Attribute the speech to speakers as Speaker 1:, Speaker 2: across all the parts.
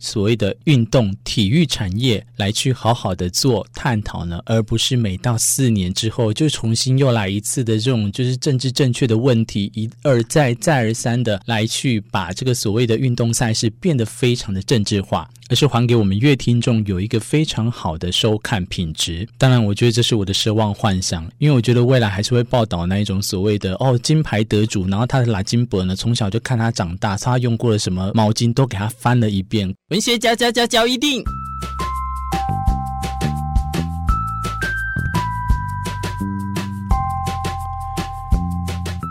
Speaker 1: 所谓的运动体育产业来去好好的做探讨呢？而不是每到四年之后就重新又来一次的这种就是政治正确的问题，一而再再而三的来去把这个所谓的运动赛事变得非常的政治化，而是还给我们乐听众有一个非常好的收看品质。当然，我觉得这是我的奢望幻想，因为我觉得未来还是会报道那一种所谓的哦金牌得主，然后他的拉金伯呢，从小就看他长大，他用过的什么毛巾都给他翻了一遍。文学家，家家教一定，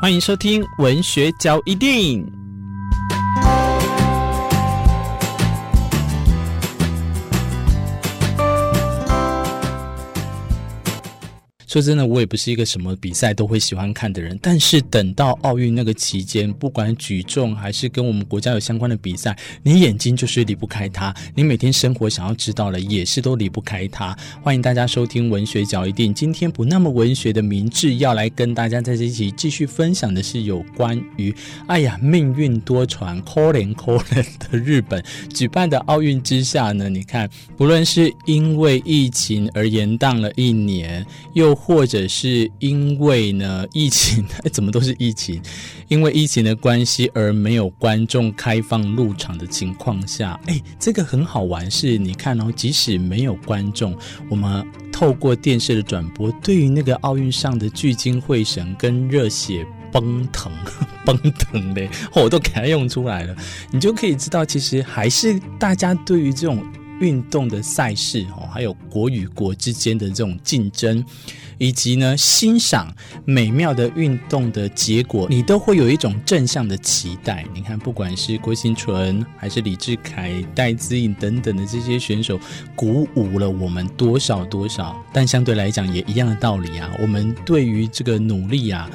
Speaker 1: 欢迎收听文学嚼一定。说真的，我也不是一个什么比赛都会喜欢看的人。但是等到奥运那个期间，不管举重还是跟我们国家有相关的比赛，你眼睛就是离不开它。你每天生活想要知道的也是都离不开它。欢迎大家收听文学角一定。今天不那么文学的明志要来跟大家在这一期继续分享的是有关于，哎呀，命运多舛，可怜可怜的日本举办的奥运之下呢，你看，不论是因为疫情而延宕了一年，又或者是因为呢疫情，怎么都是疫情，因为疫情的关系而没有观众开放入场的情况下，哎，这个很好玩，是你看哦，即使没有观众，我们透过电视的转播，对于那个奥运上的聚精会神跟热血奔腾 奔腾的，我都给它用出来了，你就可以知道，其实还是大家对于这种运动的赛事哦，还有国与国之间的这种竞争。以及呢，欣赏美妙的运动的结果，你都会有一种正向的期待。你看，不管是郭婞淳，还是李志凯、戴资颖等等的这些选手，鼓舞了我们多少多少。但相对来讲，也一样的道理啊，我们对于这个努力啊，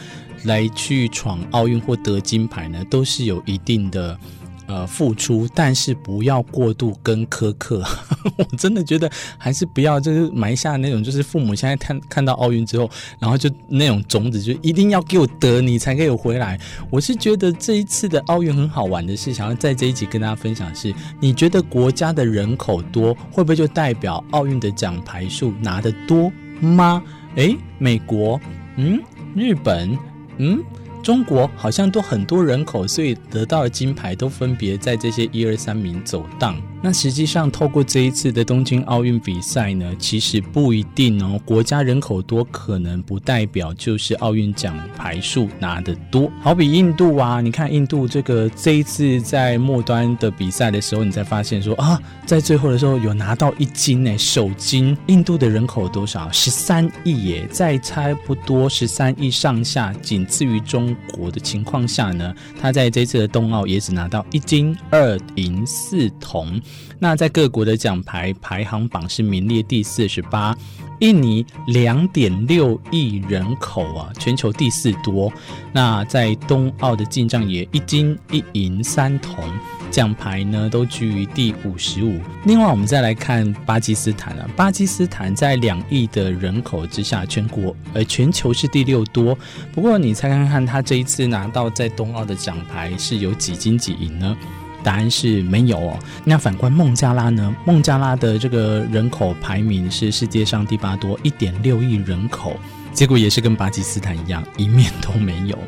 Speaker 1: 来去闯奥运或得金牌呢，都是有一定的。呃，付出，但是不要过度跟苛刻。我真的觉得还是不要，就是埋下那种，就是父母现在看看到奥运之后，然后就那种种子，就一定要给我得，你才可以回来。我是觉得这一次的奥运很好玩的是，想要在这一集跟大家分享是，你觉得国家的人口多，会不会就代表奥运的奖牌数拿得多吗？诶，美国，嗯，日本，嗯。中国好像都很多人口，所以得到的金牌都分别在这些一二三名走荡。那实际上，透过这一次的东京奥运比赛呢，其实不一定哦。国家人口多，可能不代表就是奥运奖牌数拿得多。好比印度啊，你看印度这个这一次在末端的比赛的时候，你才发现说啊，在最后的时候有拿到一金呢，首金。印度的人口多少？十三亿耶，在差不多十三亿上下，仅次于中国的情况下呢，他在这次的冬奥也只拿到一金二银四铜。那在各国的奖牌排行榜是名列第四十八，印尼两点六亿人口啊，全球第四多。那在冬奥的进账也一金一银三铜，奖牌呢都居于第五十五。另外，我们再来看巴基斯坦啊，巴基斯坦在两亿的人口之下，全国呃全球是第六多。不过，你猜看看他这一次拿到在冬奥的奖牌是有几金几银呢？答案是没有哦。那反观孟加拉呢？孟加拉的这个人口排名是世界上第八多，一点六亿人口，结果也是跟巴基斯坦一样，一面都没有。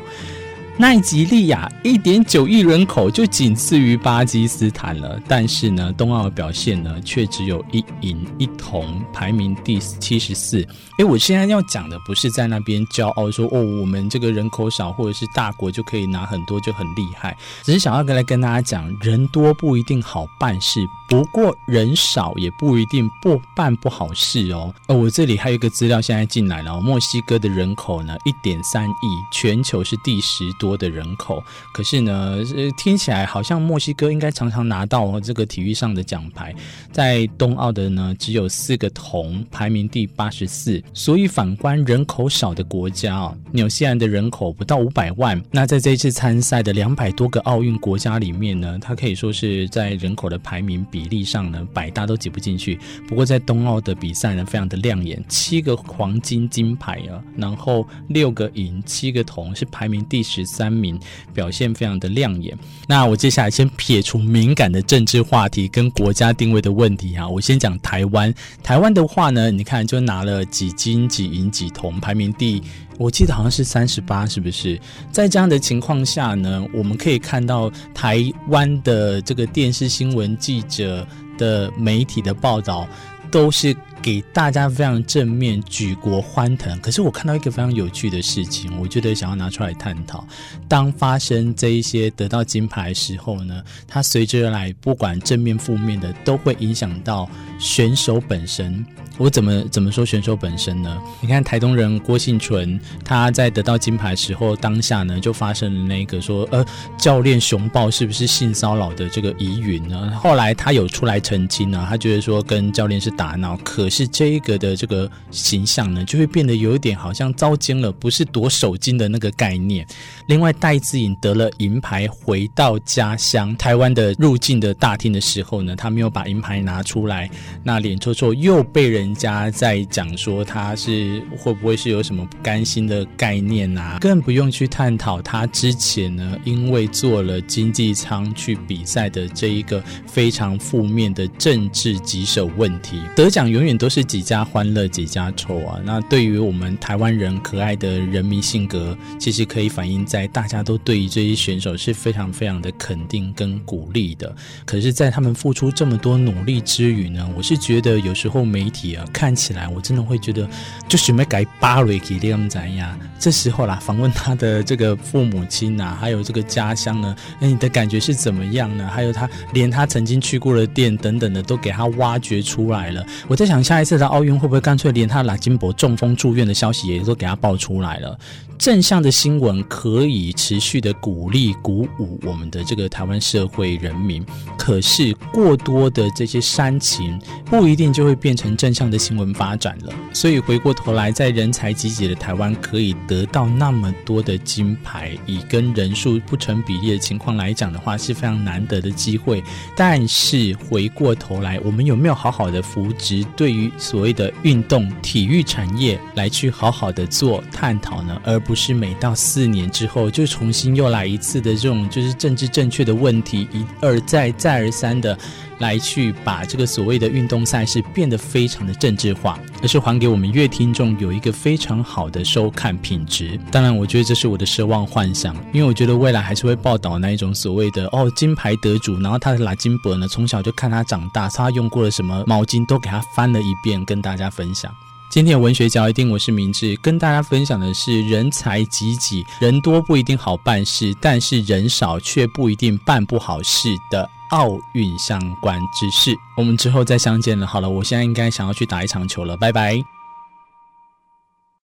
Speaker 1: 奈及利亚一点九亿人口就仅次于巴基斯坦了，但是呢，冬奥的表现呢却只有一银一铜，排名第七十四。哎，我现在要讲的不是在那边骄傲说哦，我们这个人口少或者是大国就可以拿很多就很厉害，只是想要跟来跟大家讲，人多不一定好办事，不过人少也不一定不办不好事哦。呃，我这里还有一个资料现在进来了，墨西哥的人口呢一点三亿，全球是第十多。多的人口，可是呢，听起来好像墨西哥应该常常拿到这个体育上的奖牌，在冬奥的呢只有四个铜，排名第八十四。所以反观人口少的国家啊，纽西兰的人口不到五百万，那在这次参赛的两百多个奥运国家里面呢，它可以说是在人口的排名比例上呢，百大都挤不进去。不过在冬奥的比赛呢，非常的亮眼，七个黄金金牌啊，然后六个银，七个铜，是排名第十四。三名，表现非常的亮眼。那我接下来先撇除敏感的政治话题跟国家定位的问题哈，我先讲台湾。台湾的话呢，你看就拿了几金几银几铜，排名第。我记得好像是三十八，是不是？在这样的情况下呢，我们可以看到台湾的这个电视新闻记者的媒体的报道都是给大家非常正面，举国欢腾。可是我看到一个非常有趣的事情，我觉得想要拿出来探讨。当发生这一些得到金牌时候呢，它随之而来，不管正面负面的，都会影响到选手本身。我怎么怎么说选手本身呢？你看台东人郭信淳，他在得到金牌时候，当下呢就发生了那个说，呃，教练熊抱是不是性骚扰的这个疑云呢？后来他有出来澄清呢，他觉得说跟教练是打闹，可是这一个的这个形象呢，就会变得有一点好像遭奸了，不是夺手金的那个概念。另外，戴资颖得了银牌，回到家乡台湾的入境的大厅的时候呢，他没有把银牌拿出来，那脸臭臭又被人。人家在讲说他是会不会是有什么不甘心的概念啊？更不用去探讨他之前呢，因为做了经济舱去比赛的这一个非常负面的政治棘手问题。得奖永远都是几家欢乐几家愁啊！那对于我们台湾人可爱的人民性格，其实可以反映在大家都对于这些选手是非常非常的肯定跟鼓励的。可是，在他们付出这么多努力之余呢，我是觉得有时候媒体。看起来我真的会觉得，就是没改巴瑞基这样怎样？这时候啦，访问他的这个父母亲啊，还有这个家乡呢，那你的感觉是怎么样呢？还有他连他曾经去过的店等等的都给他挖掘出来了。我在想，下一次的奥运会不会干脆连他拉金博中风住院的消息也都给他爆出来了？正向的新闻可以持续的鼓励鼓舞我们的这个台湾社会人民，可是过多的这些煽情不一定就会变成正向的新闻发展了。所以回过头来，在人才济济的台湾可以得到那么多的金牌，以跟人数不成比例的情况来讲的话，是非常难得的机会。但是回过头来，我们有没有好好的扶植对于所谓的运动体育产业来去好好的做探讨呢？而不是每到四年之后就重新又来一次的这种就是政治正确的问题，一而再再而三的来去把这个所谓的运动赛事变得非常的政治化，而是还给我们乐听众有一个非常好的收看品质。当然，我觉得这是我的奢望幻想，因为我觉得未来还是会报道那一种所谓的哦金牌得主，然后他的拉金伯呢，从小就看他长大，他用过的什么毛巾都给他翻了一遍，跟大家分享。今天的文学角一定，我是明智，跟大家分享的是人才济济，人多不一定好办事，但是人少却不一定办不好事的奥运相关知识。我们之后再相见了。好了，我现在应该想要去打一场球了，拜拜。